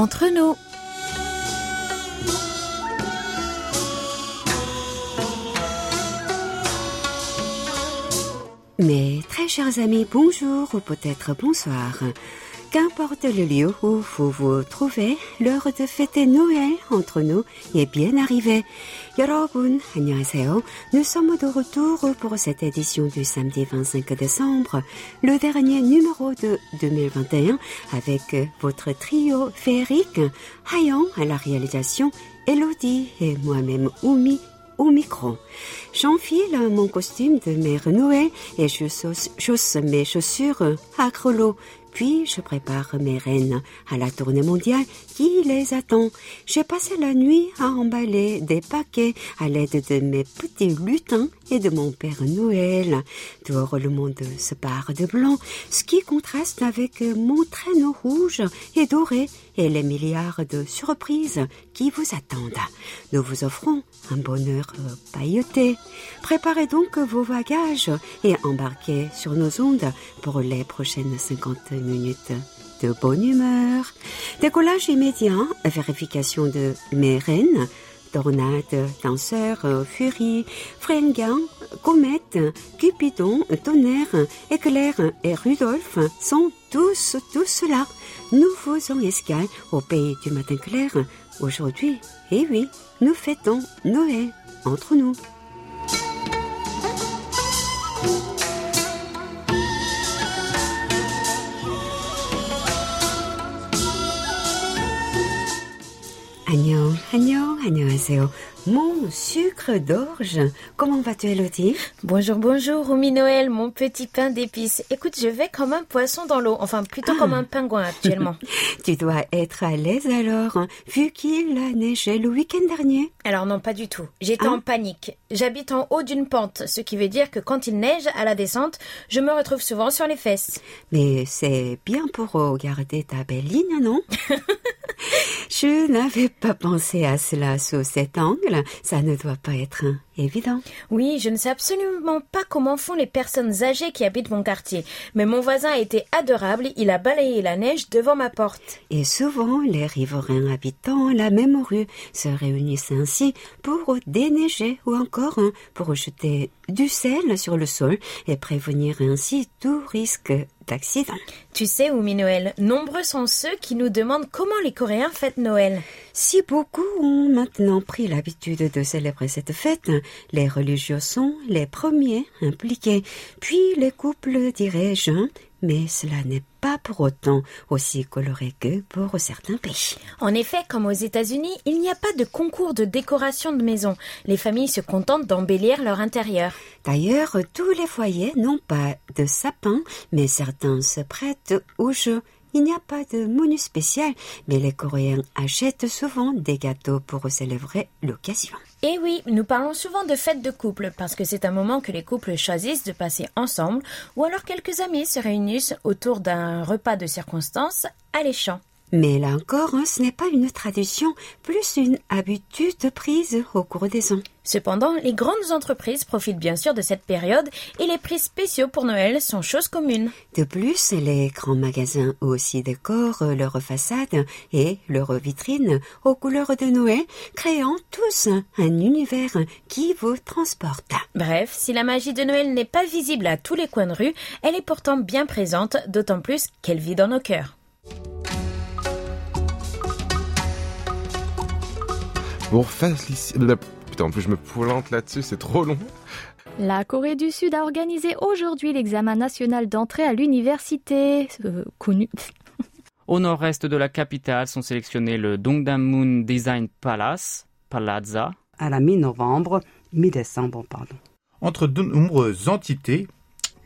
entre nous. Mes très chers amis, bonjour ou peut-être bonsoir. Qu'importe le lieu où vous vous trouvez, l'heure de fêter Noël entre nous est bien arrivée. 여러분, 안녕하세요. Nous sommes de retour pour cette édition du samedi 25 décembre, le dernier numéro de 2021 avec votre trio féerique, Hayan à la réalisation, Elodie et moi-même Oumi au micro. J'enfile mon costume de mère Noël et je chausse mes chaussures à grelot. Puis je prépare mes reines à la tournée mondiale qui les attend. J'ai passé la nuit à emballer des paquets à l'aide de mes petits lutins et de mon Père Noël. Dehors, le monde se part de blanc, ce qui contraste avec mon traîneau rouge et doré et les milliards de surprises qui vous attendent. Nous vous offrons un bonheur pailleté. Préparez donc vos bagages et embarquez sur nos ondes pour les prochaines 50 minutes de bonne humeur. Décollage immédiat, vérification de mes reines, tornade, danseur, furie, fringant, comète, cupidon, tonnerre, éclair et Rudolph sont tous, tous là. Nous faisons escale au pays du matin clair. Aujourd'hui, et oui, nous fêtons Noël entre nous. Agnon, 안녕하세요. Mon sucre d'orge. Comment vas-tu, Elodie? Bonjour, bonjour, Rumi Noël, mon petit pain d'épices. Écoute, je vais comme un poisson dans l'eau, enfin plutôt comme un pingouin actuellement. tu dois être à l'aise alors, hein, vu qu'il a neigé le week-end dernier. Alors non, pas du tout. J'étais en panique. J'habite en haut d'une pente, ce qui veut dire que quand il neige à la descente, je me retrouve souvent sur les fesses. Mais c'est bien pour regarder ta belle ligne, non? Je n'avais pas pensé à cela sous cet angle. Ça ne doit pas être évident. Oui, je ne sais absolument pas comment font les personnes âgées qui habitent mon quartier. Mais mon voisin a été adorable. Il a balayé la neige devant ma porte. Et souvent, les riverains habitant la même rue se réunissent ainsi pour déneiger ou encore hein, pour jeter du sel sur le sol et prévenir ainsi tout risque d'accident. Tu sais, Oumi Noël, nombreux sont ceux qui nous demandent comment les Coréens fêtent Noël. Si beaucoup ont maintenant pris l'habitude de célébrer cette fête, les religieux sont les premiers impliqués, puis les couples, dirais-je, mais cela n'est pas pour autant aussi coloré que pour certains pays. En effet, comme aux États-Unis, il n'y a pas de concours de décoration de maison. Les familles se contentent d'embellir leur intérieur. D'ailleurs, tous les foyers n'ont pas de sapin, mais certains se prêtent au jeu. Il n'y a pas de menu spécial, mais les Coréens achètent souvent des gâteaux pour célébrer l'occasion. Et oui, nous parlons souvent de fête de couple parce que c'est un moment que les couples choisissent de passer ensemble ou alors quelques amis se réunissent autour d'un repas de circonstance alléchant. Mais là encore, hein, ce n'est pas une tradition, plus une habitude prise au cours des ans. Cependant, les grandes entreprises profitent bien sûr de cette période et les prix spéciaux pour Noël sont chose commune. De plus, les grands magasins aussi décorent leurs façades et leurs vitrines aux couleurs de Noël, créant tous un univers qui vous transporte. Bref, si la magie de Noël n'est pas visible à tous les coins de rue, elle est pourtant bien présente, d'autant plus qu'elle vit dans nos cœurs. Pour faciliter... Putain, en plus je me plante là-dessus, c'est trop long. La Corée du Sud a organisé aujourd'hui l'examen national d'entrée à l'université euh, connu. Au nord-est de la capitale sont sélectionnés le Dongdaemun Design Palace, Palazza. À la mi-novembre, mi-décembre, pardon. Entre de nombreuses entités.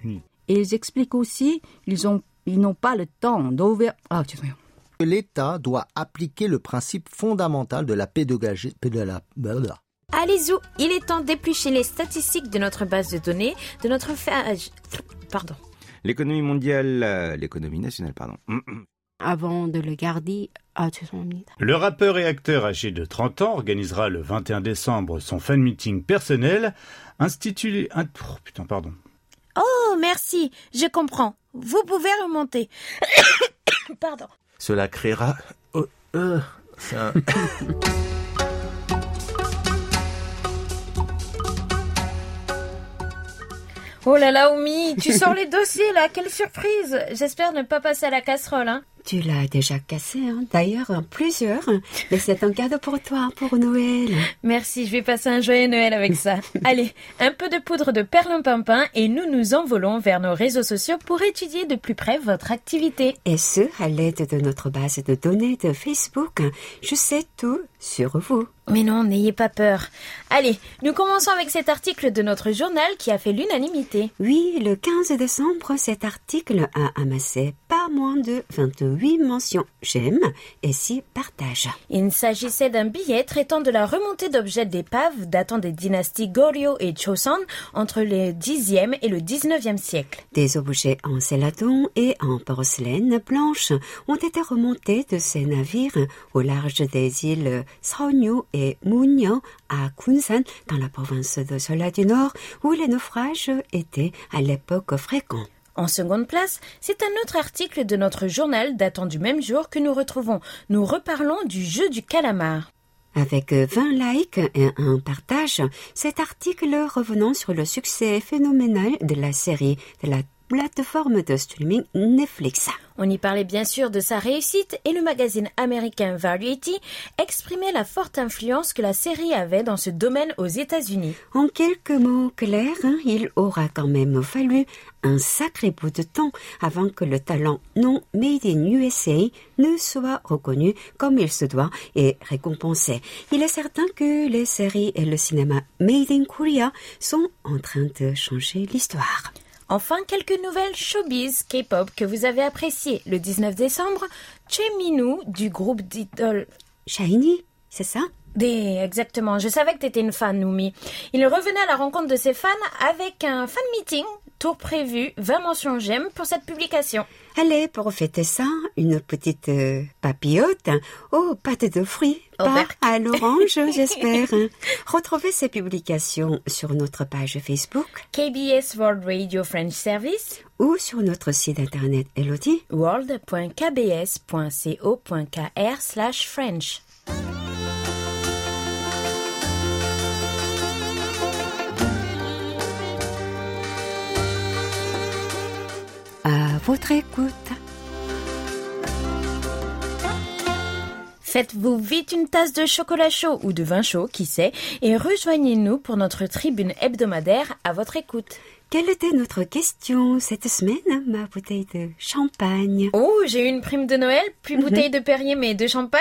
Et ils expliquent aussi ils ont ils n'ont pas le temps d'ouvrir. Ah, L'État doit appliquer le principe fondamental de la pédagogie. De la, Allez-y, il est temps d'éplucher les statistiques de notre base de données, de notre. Pardon. L'économie mondiale, euh, l'économie nationale, pardon. Avant de le garder, ah, le rappeur et acteur âgé de 30 ans organisera le 21 décembre son fan meeting personnel institué. Oh, putain, pardon. Oh, merci, je comprends. Vous pouvez remonter. Pardon. Cela créera. Oh, Euh, Oh là là, Oumi, tu sors les dossiers là, quelle surprise J'espère ne pas passer à la casserole, hein. Tu l'as déjà cassé, hein. d'ailleurs plusieurs. Mais c'est un cadeau pour toi, pour Noël. Merci, je vais passer un joyeux Noël avec ça. Allez, un peu de poudre de perlimpinpin et nous nous envolons vers nos réseaux sociaux pour étudier de plus près votre activité. Et ce, à l'aide de notre base de données de Facebook. Je sais tout sur vous. Mais non, n'ayez pas peur. Allez, nous commençons avec cet article de notre journal qui a fait l'unanimité. Oui, le 15 décembre, cet article a amassé pas moins de 28 mentions j'aime et 6 partages. Il s'agissait d'un billet traitant de la remontée d'objets d'épave datant des dynasties Goryeo et Choson entre le 10e et le 19e siècle. Des objets en céladon et en porcelaine blanche ont été remontés de ces navires au large des îles Seonyu et Munyo à Kunsan dans la province de Seola du Nord où les naufrages étaient à l'époque fréquents. En seconde place, c'est un autre article de notre journal datant du même jour que nous retrouvons. Nous reparlons du jeu du calamar. Avec 20 likes et un partage, cet article revenant sur le succès phénoménal de la série de la plateforme de streaming Netflix. On y parlait bien sûr de sa réussite et le magazine américain Variety exprimait la forte influence que la série avait dans ce domaine aux États-Unis. En quelques mots clairs, hein, il aura quand même fallu un sacré bout de temps avant que le talent non made in USA ne soit reconnu comme il se doit et récompensé. Il est certain que les séries et le cinéma made in Korea sont en train de changer l'histoire. Enfin, quelques nouvelles showbiz K-pop que vous avez appréciées. Le 19 décembre, Minu du groupe d'idol Shiny, c'est ça? Exactement. Je savais que t'étais une fan, Noumi. Il revenait à la rencontre de ses fans avec un fan meeting. Tour prévu, 20 mentions j'aime pour cette publication. Allez, pour fêter ça, une petite euh, papillote aux pâtes de fruits, Au pas à l'orange, j'espère. Retrouvez ces publications sur notre page Facebook KBS World Radio French Service, ou sur notre site internet Elodie. world.kbs.co.kr votre écoute. Faites-vous vite une tasse de chocolat chaud ou de vin chaud, qui sait, et rejoignez-nous pour notre tribune hebdomadaire à votre écoute. Quelle était notre question cette semaine, ma bouteille de champagne? Oh, j'ai eu une prime de Noël, puis bouteille de Perrier mais de champagne?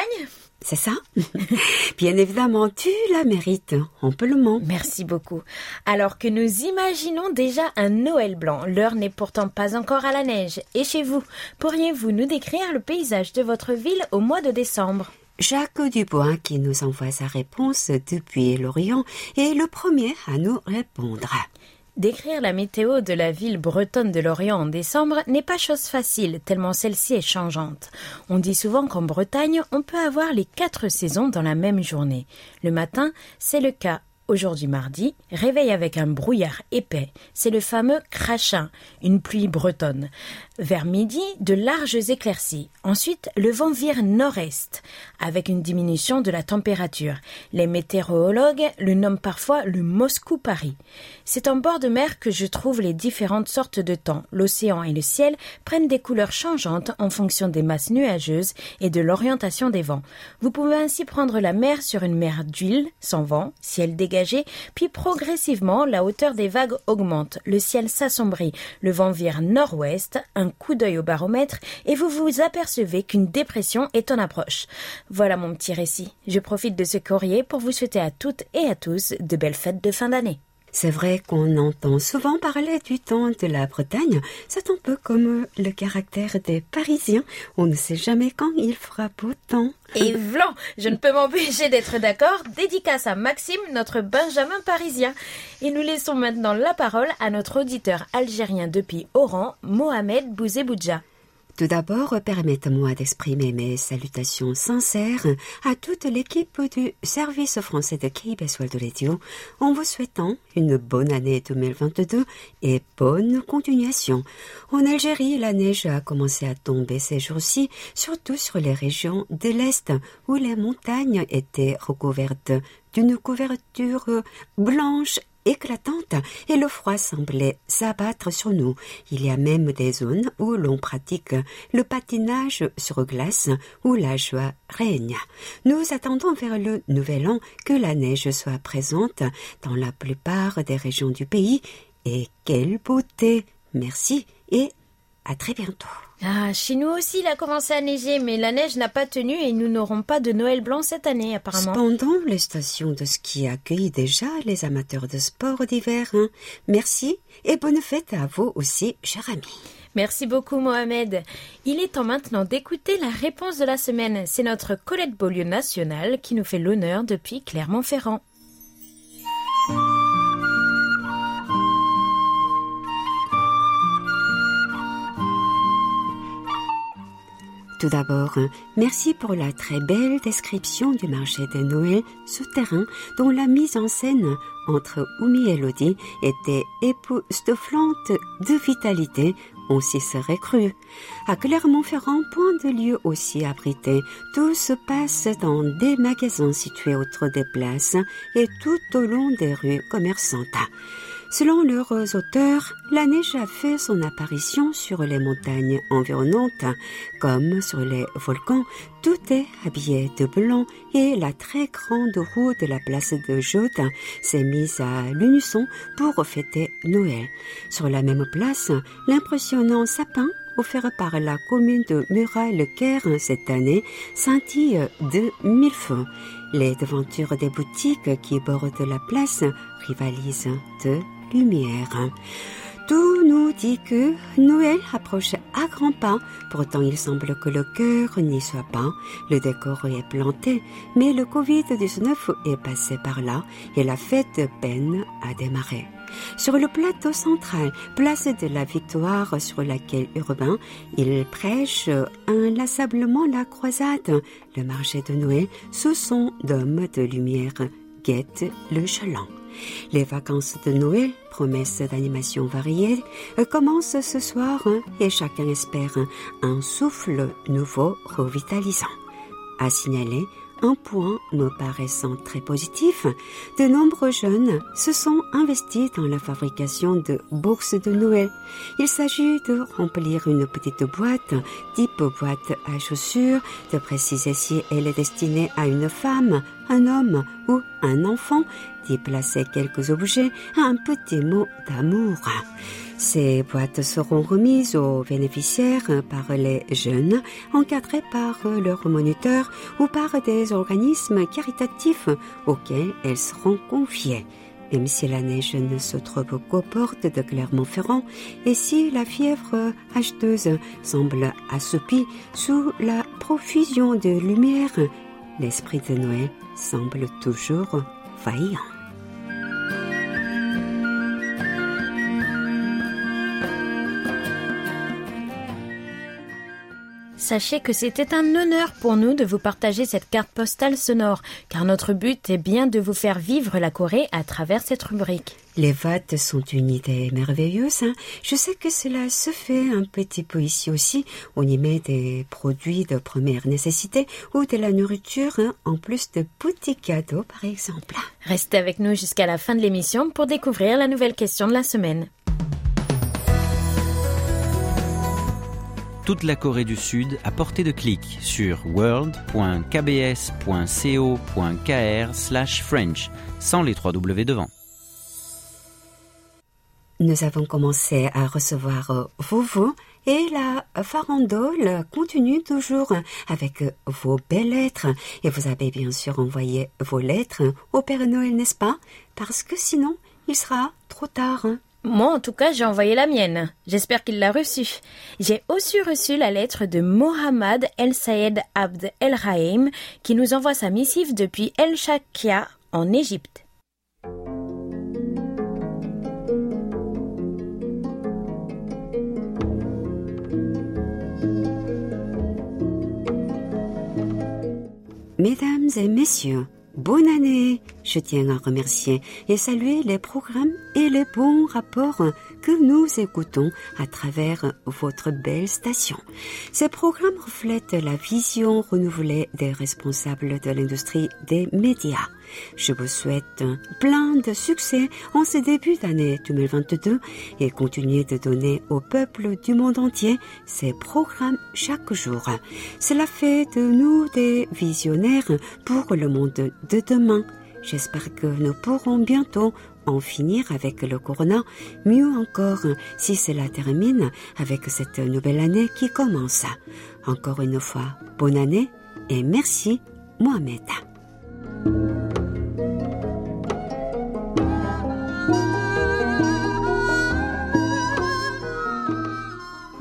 C'est ça Bien évidemment, tu la mérites, amplement. Merci beaucoup. Alors que nous imaginons déjà un Noël blanc, l'heure n'est pourtant pas encore à la neige. Et chez vous, pourriez-vous nous décrire le paysage de votre ville au mois de décembre? Jacques Dubois, qui nous envoie sa réponse depuis l'Orient, est le premier à nous répondre. Décrire la météo de la ville bretonne de Lorient en décembre n'est pas chose facile, tellement celle-ci est changeante. On dit souvent qu'en Bretagne, on peut avoir les quatre saisons dans la même journée. Le matin, c'est le cas. Aujourd'hui mardi, réveil avec un brouillard épais. C'est le fameux crachin, une pluie bretonne. Vers midi, de larges éclaircies. Ensuite, le vent vire nord-est, avec une diminution de la température. Les météorologues le nomment parfois le Moscou-Paris. C'est en bord de mer que je trouve les différentes sortes de temps. L'océan et le ciel prennent des couleurs changeantes en fonction des masses nuageuses et de l'orientation des vents. Vous pouvez ainsi prendre la mer sur une mer d'huile, sans vent, ciel dégagé, puis progressivement la hauteur des vagues augmente, le ciel s'assombrit, le vent vire nord-ouest, coup d'œil au baromètre et vous vous apercevez qu'une dépression est en approche. Voilà mon petit récit. Je profite de ce courrier pour vous souhaiter à toutes et à tous de belles fêtes de fin d'année. C'est vrai qu'on entend souvent parler du temps de la Bretagne. C'est un peu comme le caractère des Parisiens. On ne sait jamais quand il fera beau temps. Et vlan, je ne peux m'empêcher d'être d'accord. Dédicace à Maxime, notre Benjamin parisien. Et nous laissons maintenant la parole à notre auditeur algérien depuis Oran, Mohamed Bouzeboudja. Tout d'abord, permettez-moi d'exprimer mes salutations sincères à toute l'équipe du service français de KBS World en vous souhaitant une bonne année 2022 et bonne continuation. En Algérie, la neige a commencé à tomber ces jours-ci, surtout sur les régions de l'Est où les montagnes étaient recouvertes d'une couverture blanche éclatante et le froid semblait s'abattre sur nous. Il y a même des zones où l'on pratique le patinage sur glace où la joie règne. Nous attendons vers le nouvel an que la neige soit présente dans la plupart des régions du pays et quelle beauté. Merci et à très bientôt. Ah, chez nous aussi, il a commencé à neiger, mais la neige n'a pas tenu et nous n'aurons pas de Noël blanc cette année, apparemment. Cependant, les stations de ski accueillent déjà les amateurs de sport d'hiver. hein. Merci et bonne fête à vous aussi, cher ami. Merci beaucoup, Mohamed. Il est temps maintenant d'écouter la réponse de la semaine. C'est notre Colette Beaulieu nationale qui nous fait l'honneur depuis Clermont-Ferrand. Tout d'abord, merci pour la très belle description du marché de Noël souterrain dont la mise en scène entre Oumi et Elodie était époustouflante de vitalité, on s'y serait cru. À Clermont-Ferrand, point de lieu aussi abrité, tout se passe dans des magasins situés autour des places et tout au long des rues commerçantes. Selon leurs auteurs, la neige a fait son apparition sur les montagnes environnantes, comme sur les volcans. Tout est habillé de blanc et la très grande roue de la place de Jode s'est mise à l'unisson pour fêter Noël. Sur la même place, l'impressionnant sapin offert par la commune de Murat-le-Caire cette année scintille de mille feux. Les devantures des boutiques qui bordent la place rivalisent de Tout nous dit que Noël approche à grands pas, pourtant il semble que le cœur n'y soit pas. Le décor est planté, mais le Covid-19 est passé par là et la fête peine à démarrer. Sur le plateau central, place de la Victoire sur laquelle Urbain, il prêche inlassablement la croisade. Le marché de Noël, sous son dôme de lumière, guette le chaland. Les vacances de Noël, promesses d'animation variées, commencent ce soir hein, et chacun espère un souffle nouveau revitalisant. À signaler, un point me paraissant très positif, de nombreux jeunes se sont investis dans la fabrication de bourses de Noël. Il s'agit de remplir une petite boîte, type boîte à chaussures, de préciser si elle est destinée à une femme, un homme ou un enfant, d'y placer quelques objets, un petit mot d'amour. Ces boîtes seront remises aux bénéficiaires par les jeunes, encadrés par leurs moniteurs ou par des organismes caritatifs auxquels elles seront confiées. Même si la neige ne se trouve qu'aux portes de Clermont-Ferrand et si la fièvre acheteuse semble assoupie sous la profusion de lumière, l'esprit de Noël semble toujours vaillant. Sachez que c'était un honneur pour nous de vous partager cette carte postale sonore, car notre but est bien de vous faire vivre la Corée à travers cette rubrique. Les votes sont une idée merveilleuse. hein. Je sais que cela se fait un petit peu ici aussi. On y met des produits de première nécessité ou de la nourriture, hein, en plus de petits cadeaux par exemple. Restez avec nous jusqu'à la fin de l'émission pour découvrir la nouvelle question de la semaine. Toute la Corée du Sud à portée de clic sur world.kbs.co.kr/french sans les trois W devant. Nous avons commencé à recevoir euh, vos et la farandole continue toujours avec euh, vos belles lettres. Et vous avez bien sûr envoyé vos lettres au Père Noël, n'est-ce pas? Parce que sinon, il sera trop tard. Moi, en tout cas, j'ai envoyé la mienne. J'espère qu'il l'a reçue. J'ai aussi reçu la lettre de Mohamed El Sayed Abd El Rahim, qui nous envoie sa missive depuis El Shakia, en Égypte. Mesdames et messieurs, bonne année je tiens à remercier et saluer les programmes et les bons rapports que nous écoutons à travers votre belle station. Ces programmes reflètent la vision renouvelée des responsables de l'industrie des médias. Je vous souhaite plein de succès en ce début d'année 2022 et continuez de donner au peuple du monde entier ces programmes chaque jour. Cela fait de nous des visionnaires pour le monde de demain. J'espère que nous pourrons bientôt en finir avec le corona, mieux encore si cela termine avec cette nouvelle année qui commence. Encore une fois, bonne année et merci Mohamed.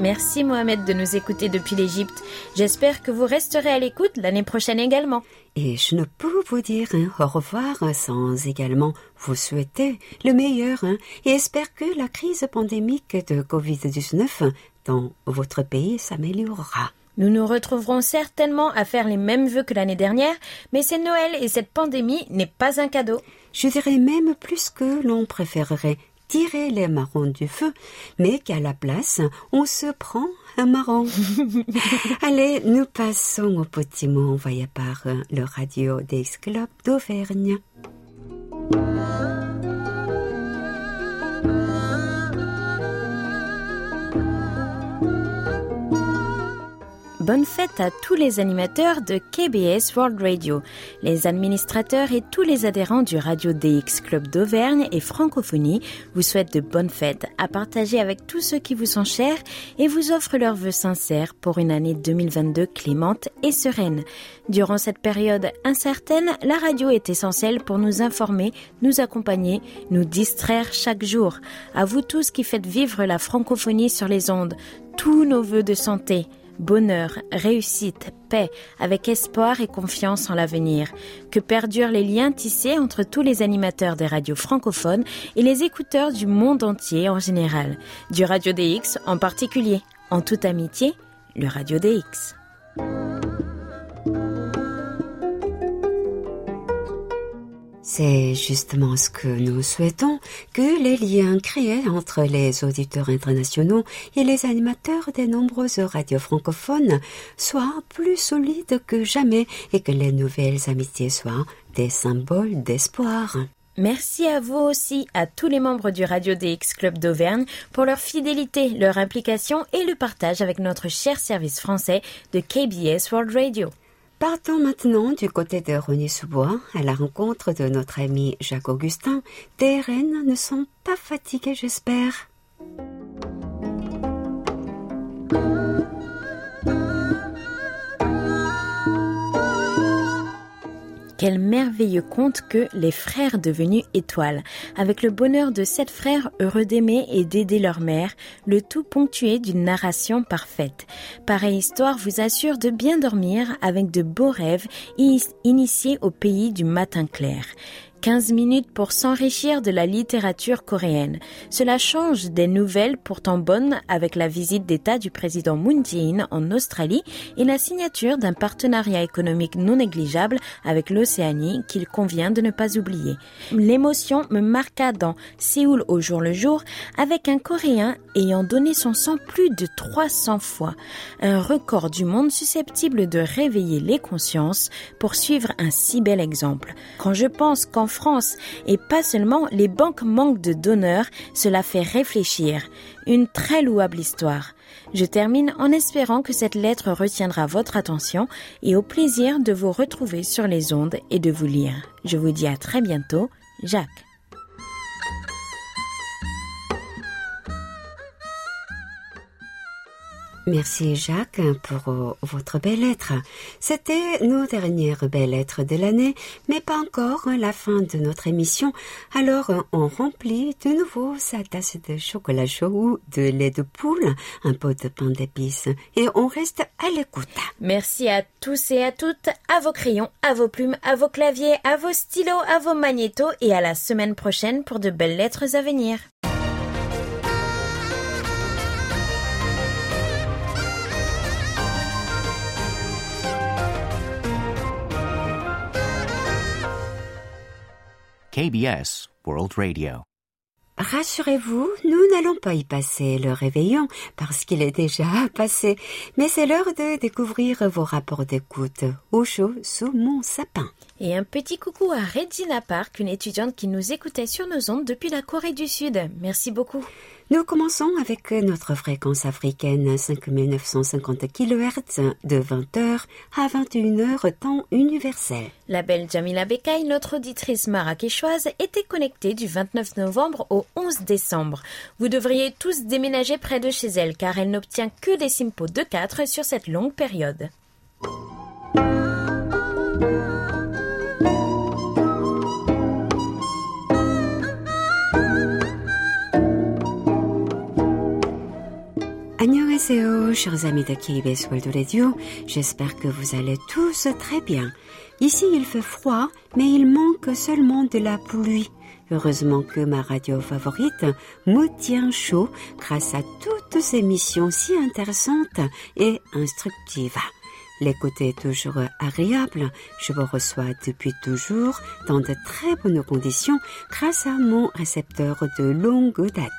Merci Mohamed de nous écouter depuis l'Égypte. J'espère que vous resterez à l'écoute l'année prochaine également. Et je ne peux vous dire hein, au revoir sans également vous souhaiter le meilleur hein, et espère que la crise pandémique de Covid-19 dans votre pays s'améliorera. Nous nous retrouverons certainement à faire les mêmes vœux que l'année dernière, mais c'est Noël et cette pandémie n'est pas un cadeau. Je dirais même plus que l'on préférerait tirer les marrons du feu, mais qu'à la place, on se prend un marron. Allez, nous passons au petit mot envoyé par le radio des clubs d'Auvergne. Bonne fête à tous les animateurs de KBS World Radio, les administrateurs et tous les adhérents du Radio DX Club d'Auvergne et Francophonie vous souhaitent de bonnes fêtes à partager avec tous ceux qui vous sont chers et vous offrent leurs vœux sincères pour une année 2022 clémente et sereine. Durant cette période incertaine, la radio est essentielle pour nous informer, nous accompagner, nous distraire chaque jour. À vous tous qui faites vivre la francophonie sur les ondes, tous nos vœux de santé, bonheur, réussite, paix, avec espoir et confiance en l'avenir. Que perdurent les liens tissés entre tous les animateurs des radios francophones et les écouteurs du monde entier en général, du Radio DX en particulier. En toute amitié, le Radio DX. C'est justement ce que nous souhaitons, que les liens créés entre les auditeurs internationaux et les animateurs des nombreuses radios francophones soient plus solides que jamais et que les nouvelles amitiés soient des symboles d'espoir. Merci à vous aussi, à tous les membres du Radio DX Club d'Auvergne, pour leur fidélité, leur implication et le partage avec notre cher service français de KBS World Radio. Partons maintenant du côté de Rony-sous-Bois à la rencontre de notre ami Jacques Augustin. Tes reines ne sont pas fatiguées, j'espère. Quel merveilleux conte que les frères devenus étoiles, avec le bonheur de sept frères heureux d'aimer et d'aider leur mère, le tout ponctué d'une narration parfaite. Pareille histoire vous assure de bien dormir avec de beaux rêves initiés au pays du matin clair. 15 minutes pour s'enrichir de la littérature coréenne. Cela change des nouvelles pourtant bonnes avec la visite d'État du président Moon Jae-in en Australie et la signature d'un partenariat économique non négligeable avec l'Océanie qu'il convient de ne pas oublier. L'émotion me marqua dans Séoul au jour le jour avec un Coréen ayant donné son sang plus de 300 fois, un record du monde susceptible de réveiller les consciences pour suivre un si bel exemple. Quand je pense qu'en France, et pas seulement les banques manquent de donneurs, cela fait réfléchir. Une très louable histoire. Je termine en espérant que cette lettre retiendra votre attention et au plaisir de vous retrouver sur les ondes et de vous lire. Je vous dis à très bientôt, Jacques. Merci Jacques pour votre belle lettre. C'était nos dernières belles lettres de l'année, mais pas encore la fin de notre émission. Alors on remplit de nouveau sa tasse de chocolat chaud ou de lait de poule, un pot de pain d'épices et on reste à l'écoute. Merci à tous et à toutes, à vos crayons, à vos plumes, à vos claviers, à vos stylos, à vos magnétos et à la semaine prochaine pour de belles lettres à venir. KBS World Radio. Rassurez-vous, nous n'allons pas y passer le réveillon parce qu'il est déjà passé, mais c'est l'heure de découvrir vos rapports d'écoute au chaud sous mon sapin. Et un petit coucou à Regina Park, une étudiante qui nous écoutait sur nos ondes depuis la Corée du Sud. Merci beaucoup. Nous commençons avec notre fréquence africaine 5950 kHz de 20h à 21h temps universel. La belle Jamila Bekay, notre auditrice marrakéchoise, était connectée du 29 novembre au 11 décembre. Vous devriez tous déménager près de chez elle car elle n'obtient que des simpos de 4 sur cette longue période. Annyeonghaseyo, chers amis de KBS World Radio, j'espère que vous allez tous très bien. Ici il fait froid, mais il manque seulement de la pluie. Heureusement que ma radio favorite me tient chaud grâce à toutes ces missions si intéressantes et instructives. L'écoute est toujours agréable. Je vous reçois depuis toujours dans de très bonnes conditions grâce à mon récepteur de longue date.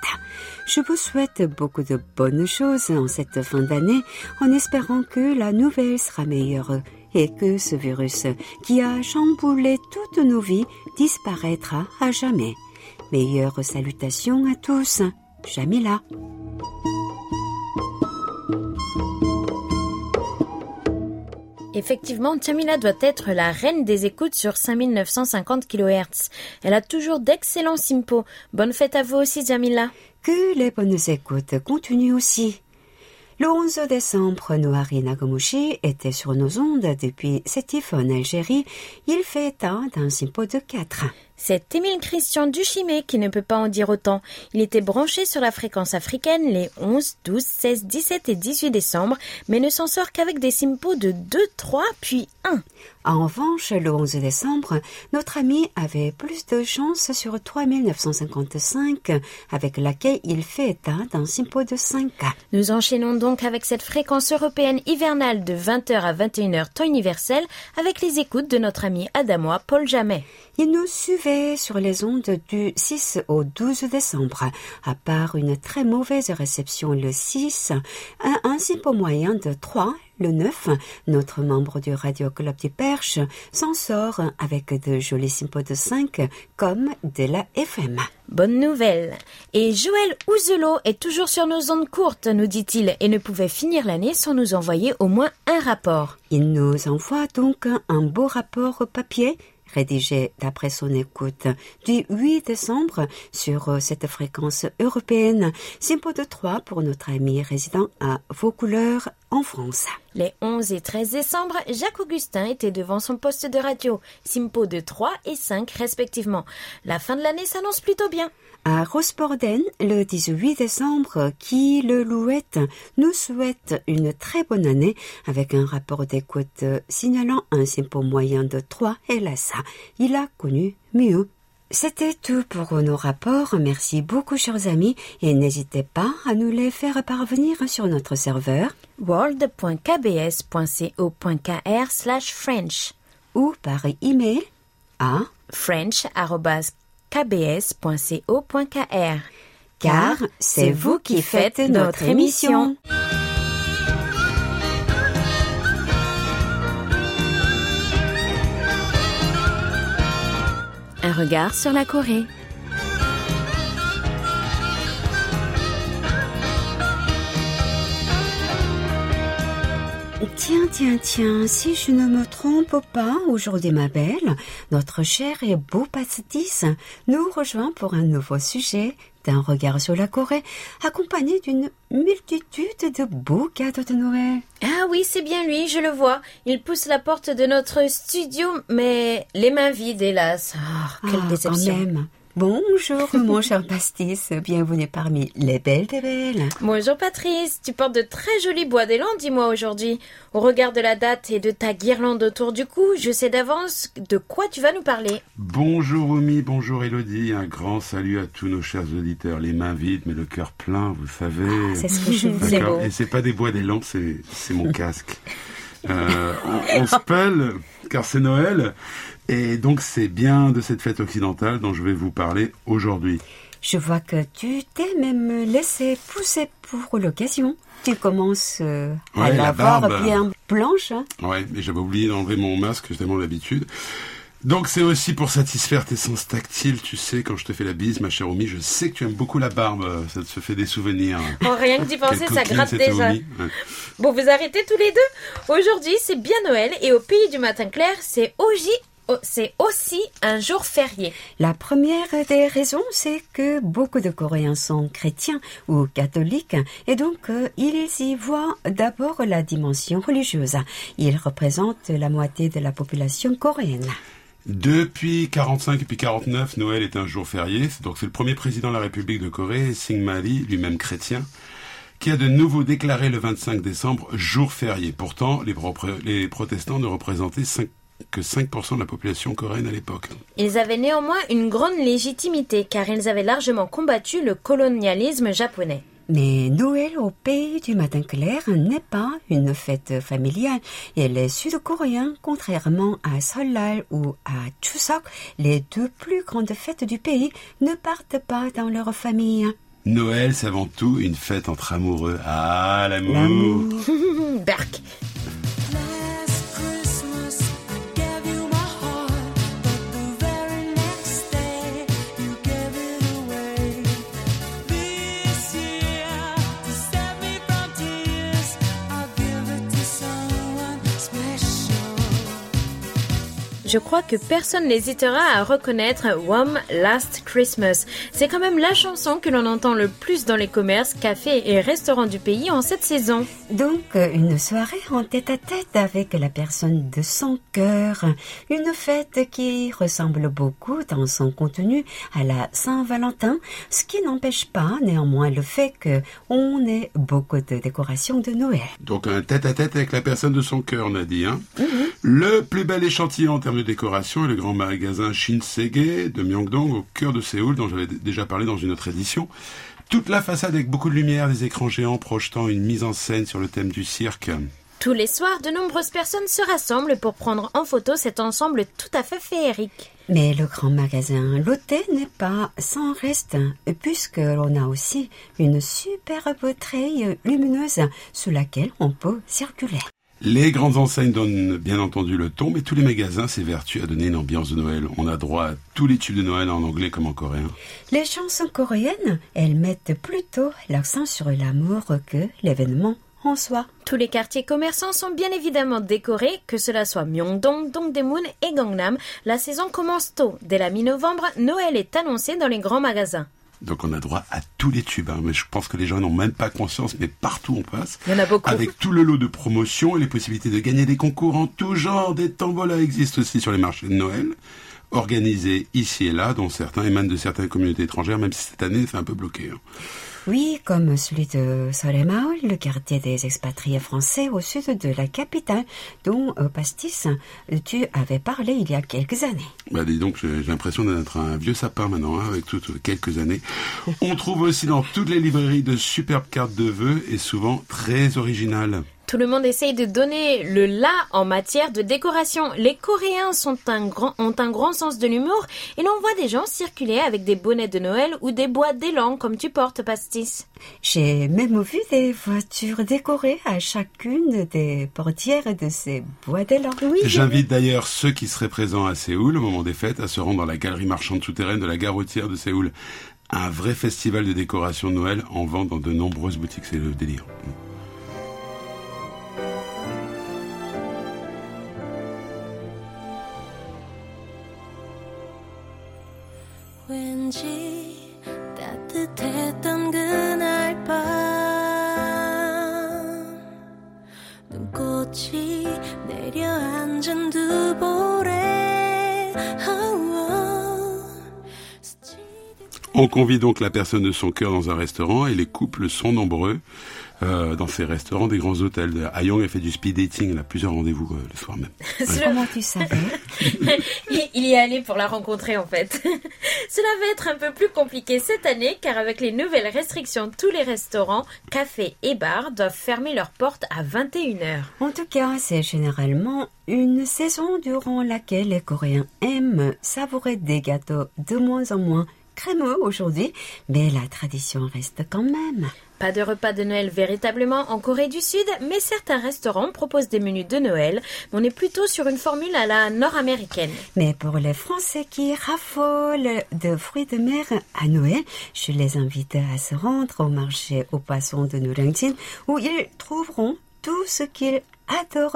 Je vous souhaite beaucoup de bonnes choses en cette fin d'année en espérant que la nouvelle sera meilleure et que ce virus qui a chamboulé toutes nos vies disparaîtra à jamais. Meilleures salutations à tous. Jamila. Effectivement, Jamila doit être la reine des écoutes sur 5950 kHz. Elle a toujours d'excellents simpos. Bonne fête à vous aussi, Jamila. Que les bonnes écoutes continuent aussi. Le 11 décembre, Noari Nagamushi était sur nos ondes depuis Sétif en Algérie. Il fait état d'un simpo de 4. C'est Émile Christian Duchimé qui ne peut pas en dire autant. Il était branché sur la fréquence africaine les 11, 12, 16, 17 et 18 décembre, mais ne s'en sort qu'avec des simpos de 2, 3, puis 1. En revanche, le 11 décembre, notre ami avait plus de chance sur 3955, avec laquelle il fait état d'un simpo de 5. Nous enchaînons donc avec cette fréquence européenne hivernale de 20h à 21h temps universel, avec les écoutes de notre ami adamois Paul Jamet. Il nous suivait sur les ondes du 6 au 12 décembre. À part une très mauvaise réception le 6, un, un moyen de 3 le 9, notre membre du Radio Club du Perche s'en sort avec de jolis simpos de 5 comme de la FM. Bonne nouvelle. Et Joël Ouzelot est toujours sur nos ondes courtes, nous dit-il, et ne pouvait finir l'année sans nous envoyer au moins un rapport. Il nous envoie donc un beau rapport papier rédigé d'après son écoute du 8 décembre sur cette fréquence européenne. Simpo de 3 pour notre ami résident à Vaucouleurs en France. Les 11 et 13 décembre, Jacques Augustin était devant son poste de radio, Simpo de 3 et 5 respectivement. La fin de l'année s'annonce plutôt bien. À Rosporden, le 18 décembre, qui le louette nous souhaite une très bonne année avec un rapport d'écoute signalant un simpo moyen de 3 et là ça, il a connu mieux. C'était tout pour nos rapports. Merci beaucoup, chers amis, et n'hésitez pas à nous les faire parvenir sur notre serveur world.kbs.co.kr slash French ou par email à french.kbs.co.kr car c'est vous qui faites notre émission. Un regard sur la Corée. Tiens, tiens, tiens, si je ne me trompe pas, aujourd'hui ma belle, notre cher et beau pastis nous rejoint pour un nouveau sujet d'un regard sur la Corée, accompagné d'une multitude de beaux cadeaux de Noël. Ah oui, c'est bien lui, je le vois. Il pousse la porte de notre studio, mais les mains vides, hélas. Oh, quelle Ah, déception. quand même. Bonjour, mon cher pastis, bienvenue parmi les belles des belles. Bonjour Patrice, tu portes de très jolis bois d'élan, dis-moi aujourd'hui. Au regard de la date et de ta guirlande autour du cou, je sais d'avance de quoi tu vas nous parler. Bonjour Omi, bonjour Elodie, un grand salut à tous nos chers auditeurs, les mains vides mais le cœur plein, vous savez. C'est ce que je. Et c'est pas des bois d'élan, c'est c'est mon casque. Euh, on, on spell car c'est Noël. Et donc c'est bien de cette fête occidentale dont je vais vous parler aujourd'hui. Je vois que tu t'es même laissé pousser pour l'occasion. Tu commences euh, à Ouais, la l'avoir barbe. bien blanche. hein. Ouais, mais j'avais oublié d'enlever mon masque, j'ai tellement l'habitude. Donc c'est aussi pour satisfaire tes sens tactiles, tu sais, quand je te fais la bise, ma chère Omi, je sais que tu aimes beaucoup la barbe, ça te fait des souvenirs. Oh, rien que d'y penser, ça gratte déjà. Ouais. Bon, vous arrêtez tous les deux Aujourd'hui, c'est bien Noël et au pays du matin clair, c'est oh, c'est aussi un jour férié. La première des raisons, c'est que beaucoup de Coréens sont chrétiens ou catholiques et donc euh, ils y voient d'abord la dimension religieuse. Ils représentent la moitié de la population coréenne. Depuis 45 et puis 49, Noël est un jour férié. Donc c'est le premier président de la République de Corée, Syngma Lee, lui-même chrétien, qui a de nouveau déclaré le 25 décembre jour férié. Pourtant, les, protestants ne représentaient cinq- que 5% de la population coréenne à l'époque. Ils avaient néanmoins une grande légitimité car ils avaient largement combattu le colonialisme japonais. Mais Noël au pays du matin clair n'est pas une fête familiale et les Sud-Coréens, contrairement à Solal ou à Chuseok, les deux plus grandes fêtes du pays, ne partent pas dans leur famille. Noël, c'est avant tout une fête entre amoureux. Ah, l'amour. L'amour. Berk. Je crois que personne n'hésitera à reconnaître One Last Christmas. C'est quand même la chanson que l'on entend le plus dans les commerces, cafés et restaurants du pays en cette saison. Donc, une soirée en tête-à-tête avec la personne de son cœur. Une fête qui ressemble beaucoup dans son contenu à la Saint-Valentin, ce qui n'empêche pas néanmoins le fait que on ait beaucoup de décorations de Noël. Donc un tête-à-tête avec la personne de son cœur, on a dit. Hein Le plus bel échantillon en termes de décoration est le grand magasin Shinsegae de Myeongdong au cœur de Séoul, dont j'avais déjà parlé dans une autre édition. Toute la façade avec beaucoup de lumière, des écrans géants projetant une mise en scène sur le thème du cirque. Tous les soirs, de nombreuses personnes se rassemblent pour prendre en photo cet ensemble tout à fait féerique. Mais le grand magasin Lotte n'est pas sans reste, puisque l'on a aussi une superbe treille lumineuse sous laquelle on peut circuler. Les grandes enseignes donnent bien entendu le ton, mais tous les magasins s'évertuent à donner une ambiance de Noël. On a droit à tous les tubes de Noël en anglais comme en coréen. Les chansons coréennes, elles mettent plutôt l'accent sur l'amour que l'événement en soi. Tous les quartiers commerçants sont bien évidemment décorés, que cela soit Myeongdong, Dongdaemun et Gangnam. La saison commence tôt. Dès la mi-novembre, Noël est annoncé dans les grands magasins. Donc on a droit à tous les tubes. hein. Mais je pense que les gens n'ont même pas conscience, mais partout on passe. Il y en a beaucoup. Avec tout le lot de promotions et les possibilités de gagner des concours en tout genre. Des tombolas existent aussi sur les marchés de Noël, organisés ici et là, dont certains émanent de certaines communautés étrangères, même si cette année c'est un peu bloqué. hein. Oui, comme celui de Solemaol, le quartier des expatriés français au sud de la capitale, dont euh, Pastis, tu avais parlé il y a quelques années. Bah dis donc, j'ai l'impression d'être un vieux sapin maintenant, hein, avec toutes quelques années. On trouve aussi dans toutes les librairies de superbes cartes de vœux et souvent très originales. Tout le monde essaye de donner le là en matière de décoration. Les Coréens sont un grand, ont un grand sens de l'humour et l'on voit des gens circuler avec des bonnets de Noël ou des boîtes d'élan comme tu portes, Pastis. J'ai même vu des voitures décorées à chacune des portières de ces bois d'élan. Oui, J'invite d'ailleurs ceux qui seraient présents à Séoul au moment des fêtes à se rendre dans la galerie marchande souterraine de la gare routière de Séoul. Un vrai festival de décoration de Noël en vente dans de nombreuses boutiques, c'est le délire. 왠지 따뜻했던 그날 밤 눈꽃이 내려앉은 두 볼에 On convie donc la personne de son cœur dans un restaurant et les couples sont nombreux euh, dans ces restaurants des grands hôtels. Ayong a fait du speed dating, elle a plusieurs rendez-vous euh, le soir même. Comment tu savais Il y est allé pour la rencontrer en fait. Cela va être un peu plus compliqué cette année car avec les nouvelles restrictions, tous les restaurants, cafés et bars doivent fermer leurs portes à 21h. En tout cas, c'est généralement une saison durant laquelle les Coréens aiment savourer des gâteaux de moins en moins crémeux aujourd'hui, mais la tradition reste quand même. Pas de repas de Noël véritablement en Corée du Sud, mais certains restaurants proposent des menus de Noël. On est plutôt sur une formule à la nord-américaine. Mais pour les Français qui raffolent de fruits de mer à Noël, je les invite à se rendre au marché aux poissons de Norengjin où ils trouveront tout ce qu'ils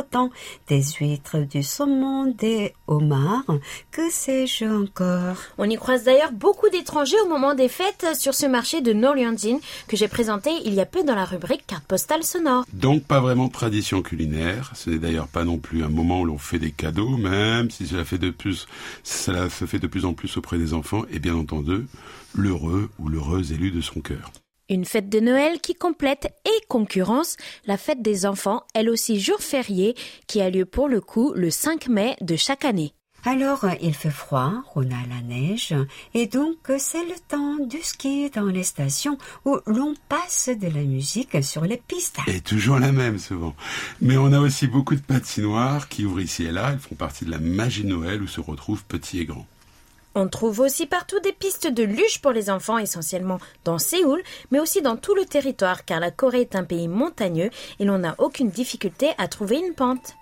tant. Des huîtres, du saumon, des homards, que sais-je encore? On y croise d'ailleurs beaucoup d'étrangers au moment des fêtes sur ce marché de Noryeonjin que j'ai présenté il y a peu dans la rubrique carte postale sonore. Donc pas vraiment de tradition culinaire. Ce n'est d'ailleurs pas non plus un moment où l'on fait des cadeaux, même si cela fait de plus, cela se fait de plus en plus auprès des enfants et bien entendu l'heureux ou l'heureuse élu de son cœur. Une fête de Noël qui complète et concurrence la fête des enfants, elle aussi jour férié, qui a lieu pour le coup le 5 mai de chaque année. Alors, il fait froid, on a la neige, et donc c'est le temps du ski dans les stations où l'on passe de la musique sur les pistes. Et toujours la même souvent. Mais on a aussi beaucoup de patinoires qui ouvrent ici et là. Elles font partie de la magie de Noël où se retrouvent petits et grands. On trouve aussi partout des pistes de luge pour les enfants, essentiellement dans Séoul, mais aussi dans tout le territoire, car la Corée est un pays montagneux et l'on n'a aucune difficulté à trouver une pente.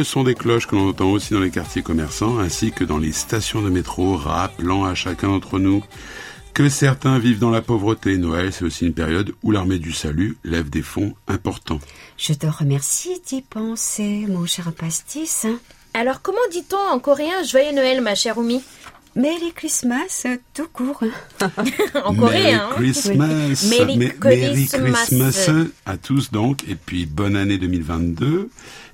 Le son des cloches que l'on entend aussi dans les quartiers commerçants ainsi que dans les stations de métro rappelant à chacun d'entre nous que certains vivent dans la pauvreté. Noël, c'est aussi une période où l'armée du salut lève des fonds importants. Je te remercie d'y penser, mon cher pastis. Alors comment dit-on en coréen Joyeux Noël, ma chère Oumi Merry Christmas, tout court. En coréen. hein Christmas. Oui. Merry Me- Merry Christmas. Christmas à tous donc. Et puis bonne année 2022.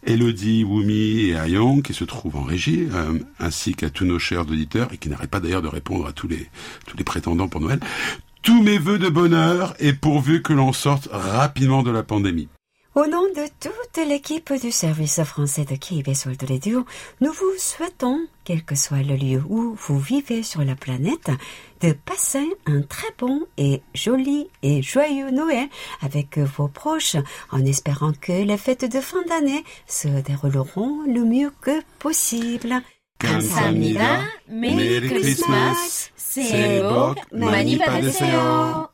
Elodie, Wumi et Ayong qui se trouvent en régie, euh, ainsi qu'à tous nos chers auditeurs et qui n'arrêtent pas d'ailleurs de répondre à tous les, tous les prétendants pour Noël. Tous mes vœux de bonheur et pourvu que l'on sorte rapidement de la pandémie. Au nom de toute l'équipe du service français de KBS World Radio, nous vous souhaitons, quel que soit le lieu où vous vivez sur la planète, de passer un très bon et joli et joyeux Noël avec vos proches, en espérant que les fêtes de fin d'année se dérouleront le mieux que possible. 감사합니다. 메리 크리스마스. 새해 복 많이 받으세요.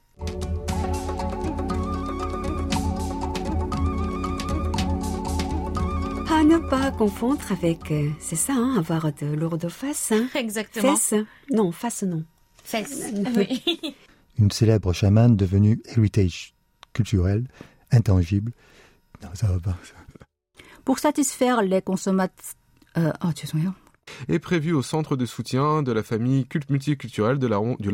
ne pas confondre avec, euh, c'est ça, hein, avoir de lourdes faces. Hein. Exactement. Fesses. Non, face non. Fesses. Euh, oui. Une célèbre chamane devenue héritage culturel, intangible. Non, ça va pas. Pour satisfaire les consommateurs. Euh, oh, tu es est prévu au centre de soutien de la famille culte multiculturelle de la du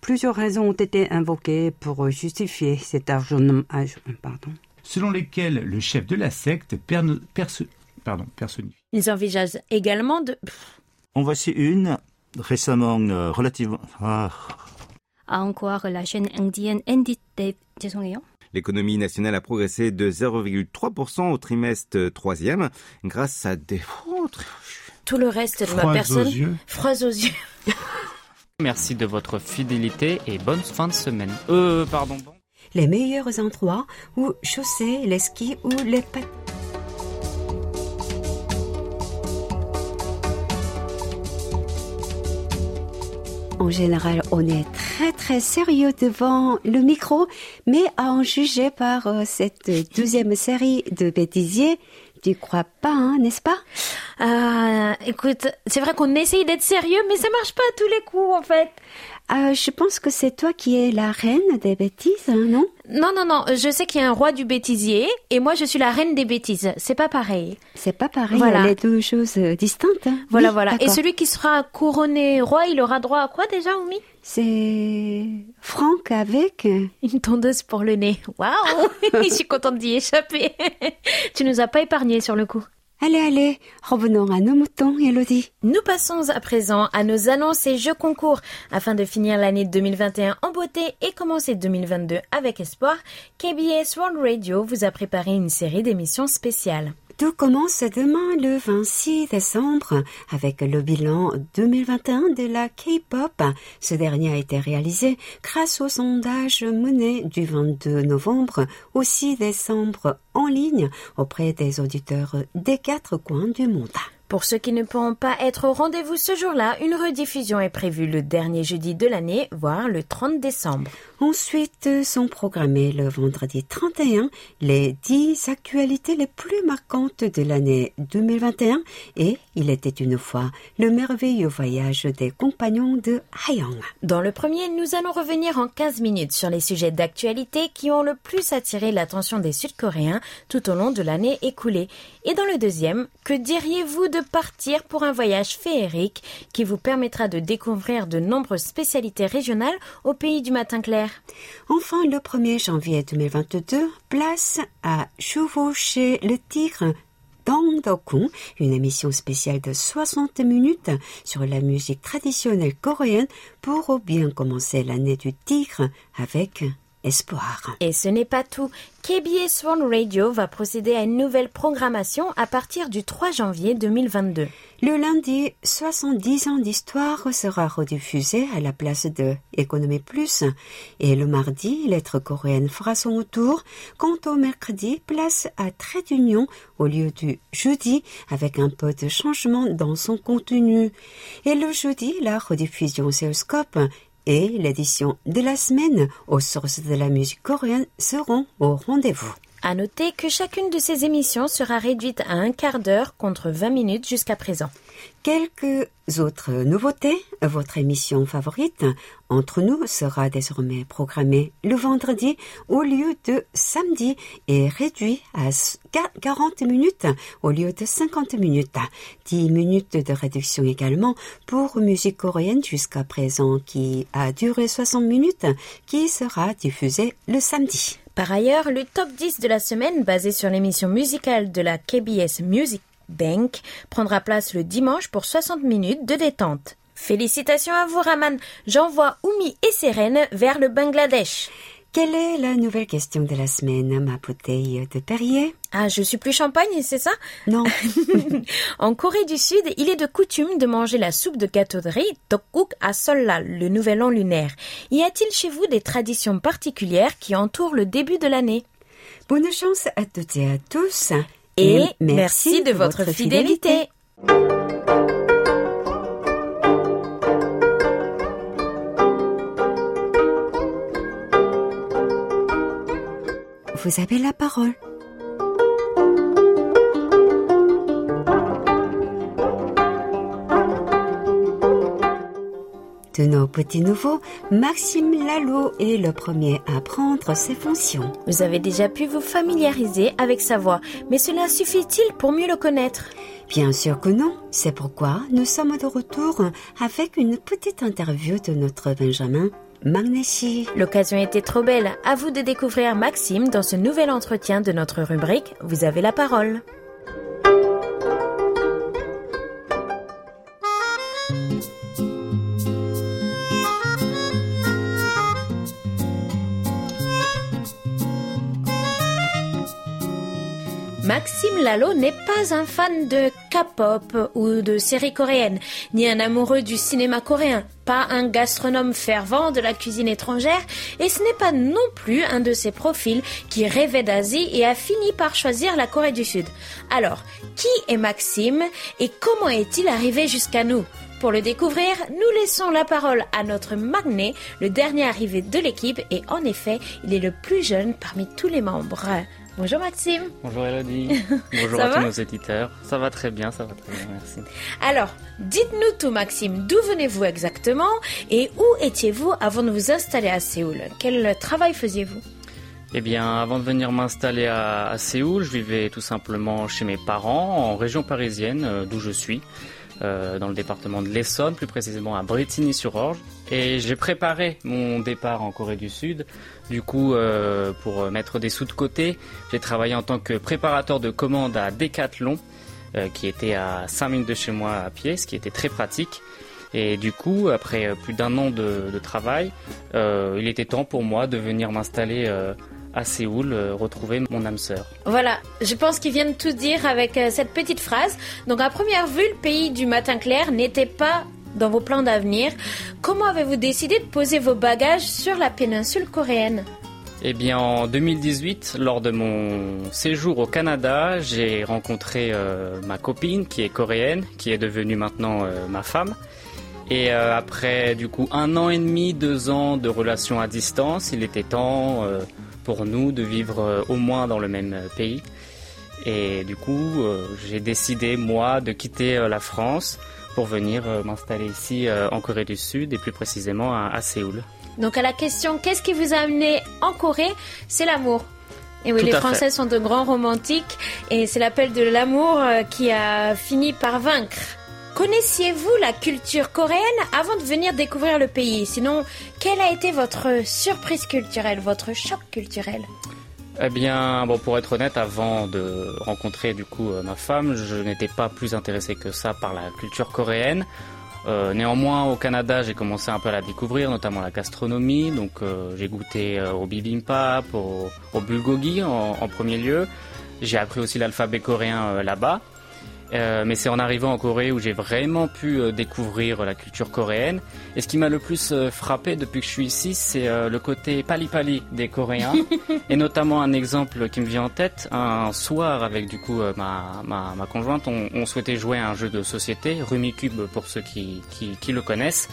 Plusieurs raisons ont été invoquées pour justifier cet argent, pardon, selon lesquels le chef de la secte perno, pardon, personnifie. Ils envisagent également de... En voici une récemment euh, relativement... Ah. À encore la chaîne indienne NDTV. L'économie nationale a progressé de 0,3% au trimestre troisième grâce à des... Tout le reste de ma personne... Aux. Froise aux yeux. Merci de votre fidélité et bonne fin de semaine. Euh, pardon. Les meilleurs endroits où chausser les skis ou les pat... En général, on est très très sérieux devant le micro, mais à en juger par euh, cette douzième série de bêtisiers, tu crois pas, hein, n'est-ce pas? Ah, écoute, c'est vrai qu'on essaye d'être sérieux, mais ça marche pas à tous les coups, en fait. Euh, je pense que c'est toi qui es la reine des bêtises, hein, non? Non, non, non, je sais qu'il y a un roi du bêtisier, et moi je suis la reine des bêtises. C'est pas pareil. C'est pas pareil, Voilà. les deux choses euh, distinctes. hein. Voilà, Oui, voilà. Et celui qui sera couronné roi, il aura droit à quoi déjà, Oumi? C'est Franck avec... euh, Une tondeuse pour le nez. Waouh Je suis contente d'y échapper. tu nous as pas épargné sur le coup. Allez, allez, revenons à nos moutons, Elodie. Nous passons à présent à nos annonces et jeux concours. Afin de finir l'année 2021 en beauté et commencer 2022 avec espoir, KBS World Radio vous a préparé une série d'émissions spéciales. Tout commence demain le 26 décembre avec le bilan 2021 de la K-pop. Ce dernier a été réalisé grâce au sondage mené du 22 novembre au 6 décembre en ligne auprès des auditeurs des quatre coins du monde. Pour ceux qui ne pourront pas être au rendez-vous ce jour-là, une rediffusion est prévue le dernier jeudi de l'année, voire le 30 décembre. Ensuite sont programmés le vendredi 31 les 10 actualités les plus marquantes de l'année 2021 et il était une fois le merveilleux voyage des compagnons de Hayang. Dans le premier, nous allons revenir en 15 minutes sur les sujets d'actualité qui ont le plus attiré l'attention des Sud-Coréens tout au long de l'année écoulée. Et dans le deuxième, que diriez-vous de partir pour un voyage féerique qui vous permettra de découvrir de nombreuses spécialités régionales au pays du matin clair. Enfin, le 1er janvier 2022, place à chevaucher le tigre Dongdokung, une émission spéciale de 60 minutes sur la musique traditionnelle coréenne pour bien commencer l'année du tigre avec espoir. Et ce n'est pas tout. KBS One Radio va procéder à une nouvelle programmation à partir du 3 janvier 2022. Le lundi, 70 ans d'histoire sera rediffusé à la place de Économie Plus. Et le mardi, Lettre coréenne fera son retour. Quant au mercredi, place à Trait d'Union au lieu du jeudi avec un peu de changement dans son contenu. Et le jeudi, la rediffusion Seoscope et l'édition de la semaine aux sources de la musique coréenne seront au rendez-vous. À noter que chacune de ces émissions sera réduite à un quart d'heure contre 20 minutes jusqu'à présent. Quelques autres nouveautés. Votre émission favorite, Entre nous, sera désormais programmée le vendredi au lieu de samedi et réduit à 40 minutes au lieu de 50 minutes. 10 minutes de réduction également pour musique coréenne jusqu'à présent qui a duré 60 minutes qui sera diffusée le samedi. Par ailleurs, le top 10 de la semaine basé sur l'émission musicale de la KBS Music Bank prendra place le dimanche pour 60 minutes de détente. Félicitations à vous, Raman. J'envoie Oumi et Seren vers le Bangladesh. Quelle est la nouvelle question de la semaine, ma bouteille de Perrier? Ah, je suis plus champagne, c'est ça? Non. en Corée du Sud, il est de coutume de manger la soupe de gâteau de riz Tteokguk à Seollal, le nouvel an lunaire. Y a-t-il chez vous des traditions particulières qui entourent le début de l'année? Bonne chance à toutes et à tous. Et, merci, de votre fidélité. Vous avez la parole. De nos petits nouveaux, Maxime Lalo est le premier à prendre ses fonctions. Vous avez déjà pu vous familiariser avec sa voix, mais cela suffit-il pour mieux le connaître? Bien sûr que non. C'est pourquoi nous sommes de retour avec une petite interview de notre Benjamin Magnéchi. L'occasion était trop belle. À vous de découvrir Maxime dans ce nouvel entretien de notre rubrique Vous avez la parole. Maxime Lalo n'est pas un fan de K-pop ou de séries coréennes, ni un amoureux du cinéma coréen, pas un gastronome fervent de la cuisine étrangère, et ce n'est pas non plus un de ces profils qui rêvait d'Asie et a fini par choisir la Corée du Sud. Alors, qui est Maxime et comment est-il arrivé jusqu'à nous? Pour le découvrir, nous laissons la parole à notre magné, le dernier arrivé de l'équipe, et en effet, il est le plus jeune parmi tous les membres. Bonjour Maxime. Bonjour Elodie. Bonjour à tous nos éditeurs. Ça va très bien, ça va très bien, merci. Alors, dites-nous tout Maxime, d'où venez-vous exactement et où étiez-vous avant de vous installer à Séoul? Quel travail faisiez-vous? Eh bien, avant de venir m'installer à, à Séoul, je vivais tout simplement chez mes parents, en région parisienne, euh, d'où je suis, euh, dans le département de l'Essonne, plus précisément à Bretigny-sur-Orge. Et j'ai préparé mon départ en Corée du Sud. Du coup, euh, pour mettre des sous de côté, j'ai travaillé en tant que préparateur de commandes à Decathlon, euh, qui était à 5 minutes de chez moi à pied, ce qui était très pratique. Et du coup, après euh, plus d'un an de, de travail, euh, il était temps pour moi de venir m'installer à Séoul, euh, retrouver mon âme sœur. Voilà, je pense qu'ils viennent tout dire avec euh, cette petite phrase. Donc à première vue, le pays du matin clair n'était pas dans vos plans d'avenir. Comment avez-vous décidé de poser vos bagages sur la péninsule coréenne? Eh bien, en 2018, lors de mon séjour au Canada, j'ai rencontré euh, ma copine qui est coréenne, qui est devenue maintenant euh, ma femme. Et euh, après, du coup, un an et demi, deux ans de relation à distance, il était temps pour nous de vivre euh, au moins dans le même euh, pays. Et du coup, euh, j'ai décidé, moi, de quitter la France pour venir m'installer ici en Corée du Sud et plus précisément à, à Séoul. Donc à la question qu'est-ce qui vous a amené en Corée? C'est l'amour. Et oui, Tout les fait. Français sont de grands romantiques et c'est l'appel de l'amour qui a fini par vaincre. Connaissiez-vous la culture coréenne avant de venir découvrir le pays? Sinon, quelle a été votre surprise culturelle, votre choc culturel? Eh bien, bon, pour être honnête, avant de rencontrer du coup euh, ma femme, je n'étais pas plus intéressé que ça par la culture coréenne. Euh, néanmoins, au Canada, j'ai commencé un peu à la découvrir, notamment la gastronomie. Donc, euh, j'ai goûté au bibimbap, au, bulgogi en, premier lieu. J'ai appris aussi l'alphabet coréen là-bas. Euh, mais c'est en arrivant en Corée où j'ai vraiment pu euh, découvrir la culture coréenne. Et ce qui m'a le plus euh, frappé depuis que je suis ici, c'est le côté pali-pali des Coréens. et notamment un exemple qui me vient en tête. Un soir avec du coup ma, ma, ma conjointe, on, on souhaitait jouer à un jeu de société, Rumicube pour ceux qui, qui, qui le connaissent.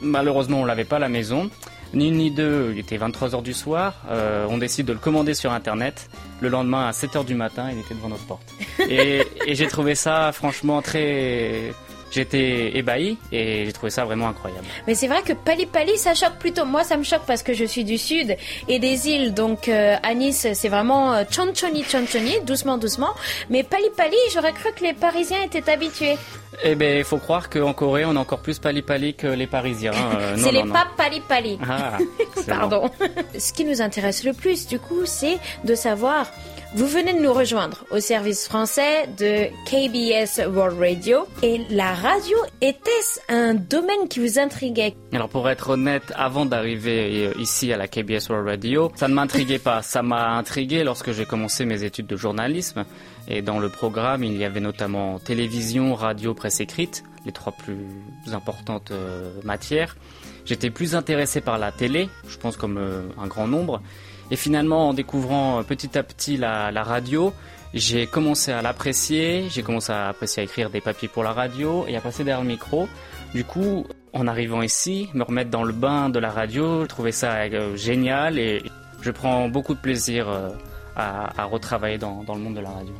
Malheureusement, on l'avait pas à la maison. Ni une ni deux, il était 23h du soir. Euh, on décide de le commander sur Internet. Le lendemain, à 7h du matin, il était devant notre porte. Et, et j'ai trouvé ça franchement très... J'étais ébahi et j'ai trouvé ça vraiment incroyable. Mais c'est vrai que Pali Pali, ça choque plutôt. Moi, ça me choque parce que je suis du sud et des îles. Donc, euh, à Nice, c'est vraiment euh, chonchoni, chonchoni, doucement, doucement. Mais Pali Pali, j'aurais cru que les Parisiens étaient habitués. Eh ben, il faut croire qu'en Corée, on est encore plus pali-pali que les Parisiens. Euh, non, c'est les non. pas Pali Pali. Ah, Pardon. Ce qui nous intéresse le plus, du coup, c'est de savoir. Vous venez de nous rejoindre au service français de KBS World Radio. Et la radio, était-ce un domaine qui vous intriguait Alors pour être honnête, avant d'arriver ici à la KBS World Radio, ça ne m'intriguait pas. Ça m'a intrigué lorsque j'ai commencé mes études de journalisme. Et dans le programme, il y avait notamment télévision, radio, presse écrite, les trois plus importantes euh, matières. J'étais plus intéressé par la télé, je pense comme euh, un grand nombre. Et finalement, en découvrant euh, petit à petit la, radio, j'ai commencé à l'apprécier, j'ai commencé à apprécier à écrire des papiers pour la radio et à passer derrière le micro. Du coup, en arrivant ici, me remettre dans le bain de la radio, je trouvais ça euh, génial et je prends beaucoup de plaisir euh, à, retravailler dans le monde de la radio.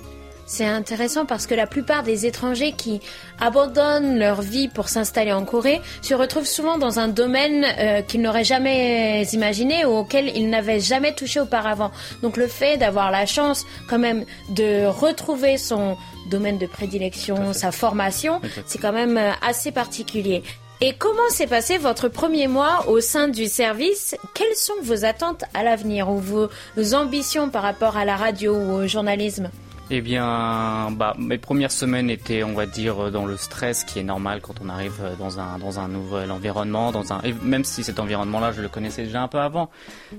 C'est intéressant parce que la plupart des étrangers qui abandonnent leur vie pour s'installer en Corée se retrouvent souvent dans un domaine euh, qu'ils n'auraient jamais imaginé ou auquel ils n'avaient jamais touché auparavant. Donc le fait d'avoir la chance quand même de retrouver son domaine de prédilection, sa formation, c'est quand même euh, assez particulier. Et comment s'est passé votre premier mois au sein du service? Quelles sont vos attentes à l'avenir ou vos ambitions par rapport à la radio ou au journalisme? Eh bien, bah, mes premières semaines étaient, on va dire, dans le stress qui est normal quand on arrive dans un, dans un nouvel environnement, dans un, et même si cet environnement-là, je le connaissais déjà un peu avant,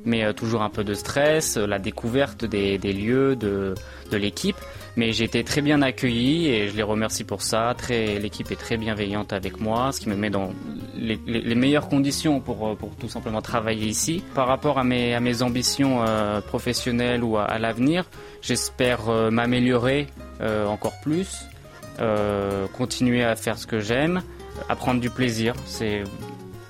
mais euh, toujours un peu de stress, euh, la découverte des, lieux, de l'équipe. Mais j'ai été très bien accueilli et je les remercie pour ça. L'équipe est très bienveillante avec moi, ce qui me met dans les, meilleures conditions pour, euh, pour tout simplement travailler ici. Par rapport à mes, à mes ambitions euh, professionnelles ou à, l'avenir, j'espère euh, m'améliorer encore plus, continuer à faire ce que j'aime, à prendre du plaisir. C'est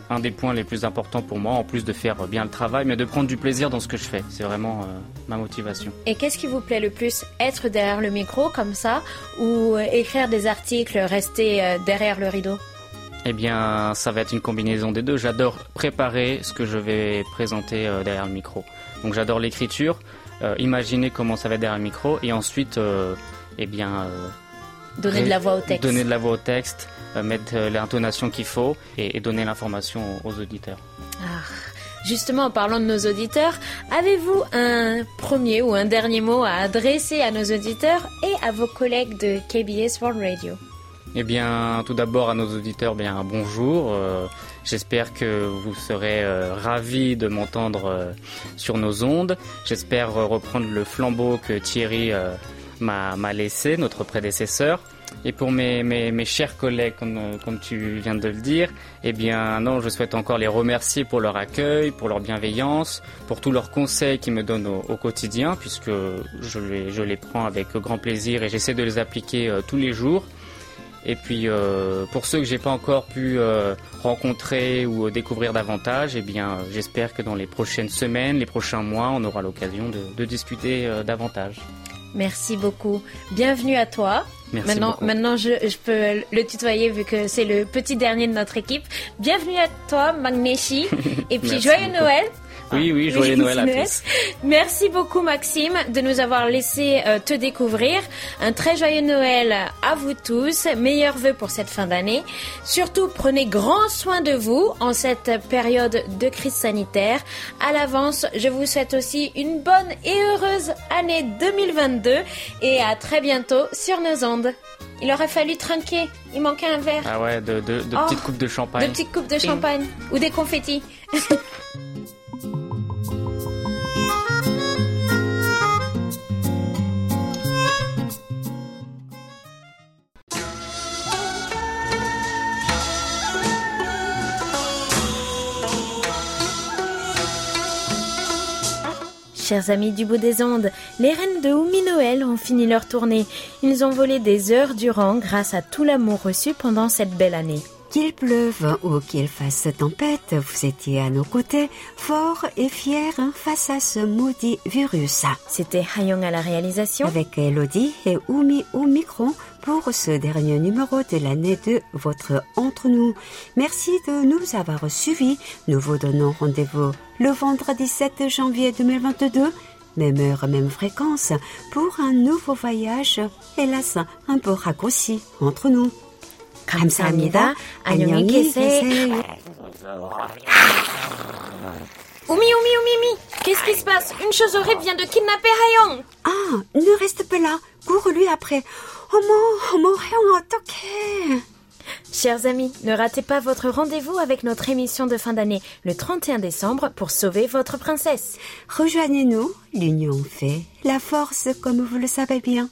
un des points les plus importants pour moi, en plus de faire bien le travail, mais de prendre du plaisir dans ce que je fais. C'est vraiment euh, ma motivation. Et qu'est-ce qui vous plaît le plus Être derrière le micro comme ça ou euh, écrire des articles, rester euh, derrière le rideau? Eh bien, ça va être une combinaison des deux. J'adore préparer ce que je vais présenter derrière le micro. Donc j'adore l'écriture, euh, imaginer comment ça va être derrière le micro, et ensuite, euh, eh bien... Donner de la voix au texte. Donner de la voix au texte, mettre euh, l'intonation qu'il faut, et, et donner l'information aux, aux auditeurs. Ah, Justement, en parlant de nos auditeurs, avez-vous un premier ou un dernier mot à adresser à nos auditeurs et à vos collègues de KBS World Radio? Eh bien, tout d'abord à nos auditeurs, bien bonjour. Euh, J'espère que vous serez euh, ravis de m'entendre euh, sur nos ondes. J'espère euh, reprendre le flambeau que Thierry euh, m'a laissé, notre prédécesseur. Et pour mes, mes, mes chers collègues, comme, tu viens de le dire, eh bien non, je souhaite encore les remercier pour leur accueil, pour leur bienveillance, pour tous leurs conseils qu'ils me donnent au, quotidien, puisque je les, je les prends avec grand plaisir et j'essaie de les appliquer euh, tous les jours. Et puis euh, pour ceux que j'ai pas encore pu euh, rencontrer ou découvrir davantage, eh bien j'espère que dans les prochaines semaines, les prochains mois, on aura l'occasion de, discuter davantage. Merci beaucoup. Bienvenue à toi. Merci maintenant, beaucoup. maintenant je, je peux le tutoyer vu que c'est le petit dernier de notre équipe. Bienvenue à toi, Magnéchi. Et puis joyeux beaucoup. Noël. Oui, oui, joyeux Noël à tous. Merci beaucoup Maxime de nous avoir laissé euh, te découvrir. Un très joyeux Noël à vous tous. Meilleurs vœux pour cette fin d'année. Surtout prenez grand soin de vous en cette période de crise sanitaire. À l'avance, je vous souhaite aussi une bonne et heureuse année 2022 et à très bientôt sur nos ondes. Il aurait fallu trinquer. Il manquait un verre. Ah ouais, de, de, de Oh, petites coupes de champagne. De petites coupes de champagne ou des confettis. Chers amis du bout des ondes, les reines de Oumi Noël ont fini leur tournée. Ils ont volé des heures durant grâce à tout l'amour reçu pendant cette belle année. Qu'il pleuve ou qu'il fasse tempête, vous étiez à nos côtés, forts et fiers hein, face à ce maudit virus. C'était Hayong à la réalisation. Avec Elodie et Oumi au micro pour ce dernier numéro de l'année de votre Entre nous. Merci de nous avoir suivis. Nous vous donnons rendez-vous le vendredi 7 janvier 2022. Même heure, même fréquence, pour un nouveau voyage, hélas, un peu raccourci entre nous. 감사합니다. 안녕히 계세요. Oumi, Oumi, Oumi, Oumi, qu'est-ce qui se passe Une chose horrible vient de kidnapper Hayong. Ah, ne reste pas là. Cours-lui après. Oh mon, oh mon Hyung, 어떡해. Chers amis, ne ratez pas votre rendez-vous avec notre émission de fin d'année le 31 décembre pour sauver votre princesse. Rejoignez-nous. L'union fait la force, comme vous le savez bien.